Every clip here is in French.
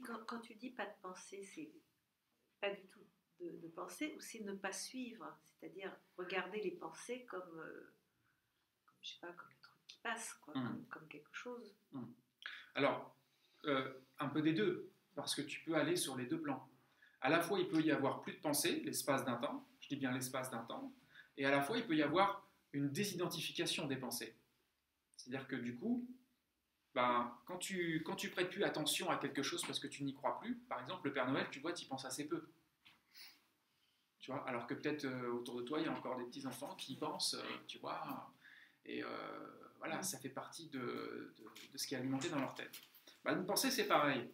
quand, tu dis pas de pensée, c'est pas du tout de, pensée ou c'est ne pas suivre, c'est-à-dire regarder les pensées comme, euh, je sais pas, comme un truc qui passe, quoi, hmm. comme, quelque chose. Hmm. Alors, euh, un peu des deux, parce que tu peux aller sur les deux plans. À la fois, il peut y avoir plus de pensée, l'espace d'un temps, je dis bien l'espace d'un temps, et à la fois, il peut y avoir une désidentification des pensées. C'est-à-dire que du coup, ben, quand tu quand tu prêtes plus attention à quelque chose parce que tu n'y crois plus, par exemple le Père Noël, tu vois, tu y penses assez peu. Tu vois, alors que peut-être euh, autour de toi, il y a encore des petits enfants qui y pensent, euh, tu vois, et euh, voilà, ça fait partie de, de, ce qui est alimenté dans leur tête. Ben, une pensée, c'est pareil.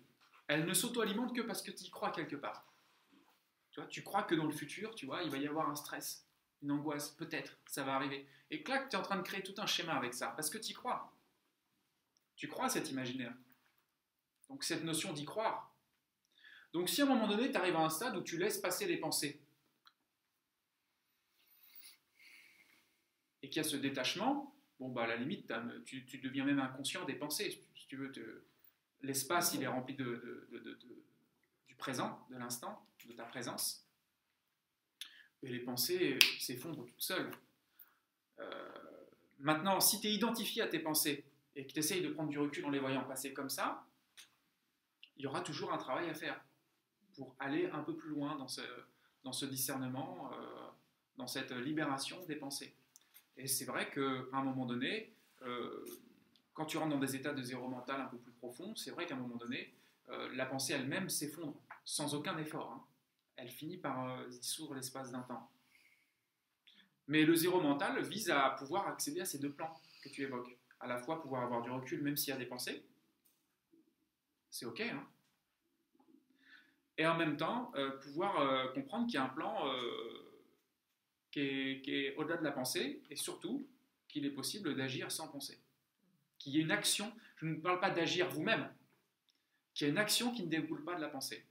Elle ne s'auto-alimente que parce que tu y crois quelque part. Tu vois, tu crois que dans le futur, tu vois, il va y avoir un stress, une angoisse, peut-être, ça va arriver. Et clac, tu es en train de créer tout un schéma avec ça, parce que tu y crois. Tu crois à cet imaginaire. Donc cette notion d'y croire. Donc si à un moment donné, tu arrives à un stade où tu laisses passer les pensées, et qu'il y a ce détachement, bon, bah, à la limite, tu, deviens même inconscient des pensées. Si tu veux, l'espace, il est rempli de, du présent, de l'instant, de ta présence. Et les pensées s'effondrent toutes seules. Euh, maintenant, si tu es identifié à tes pensées, et que tu essayes de prendre du recul en les voyant passer comme ça, il y aura toujours un travail à faire pour aller un peu plus loin dans ce, discernement, euh, dans cette libération des pensées. Et c'est vrai qu'à un moment donné, euh, quand tu rentres dans des états de zéro mental un peu plus profonds, c'est vrai qu'à un moment donné, euh, la pensée elle-même s'effondre sans aucun effort. Hein. Elle finit par dissoudre l'espace d'un temps. Mais le zéro mental vise à pouvoir accéder à ces deux plans que tu évoques à la fois pouvoir avoir du recul même s'il y a des pensées, c'est ok, hein et en même temps euh, pouvoir euh, comprendre qu'il y a un plan euh, qui est, au-delà de la pensée, et surtout qu'il est possible d'agir sans penser. Qu'il y ait une action, je ne parle pas d'agir vous-même, qu'il y ait une action qui ne découle pas de la pensée.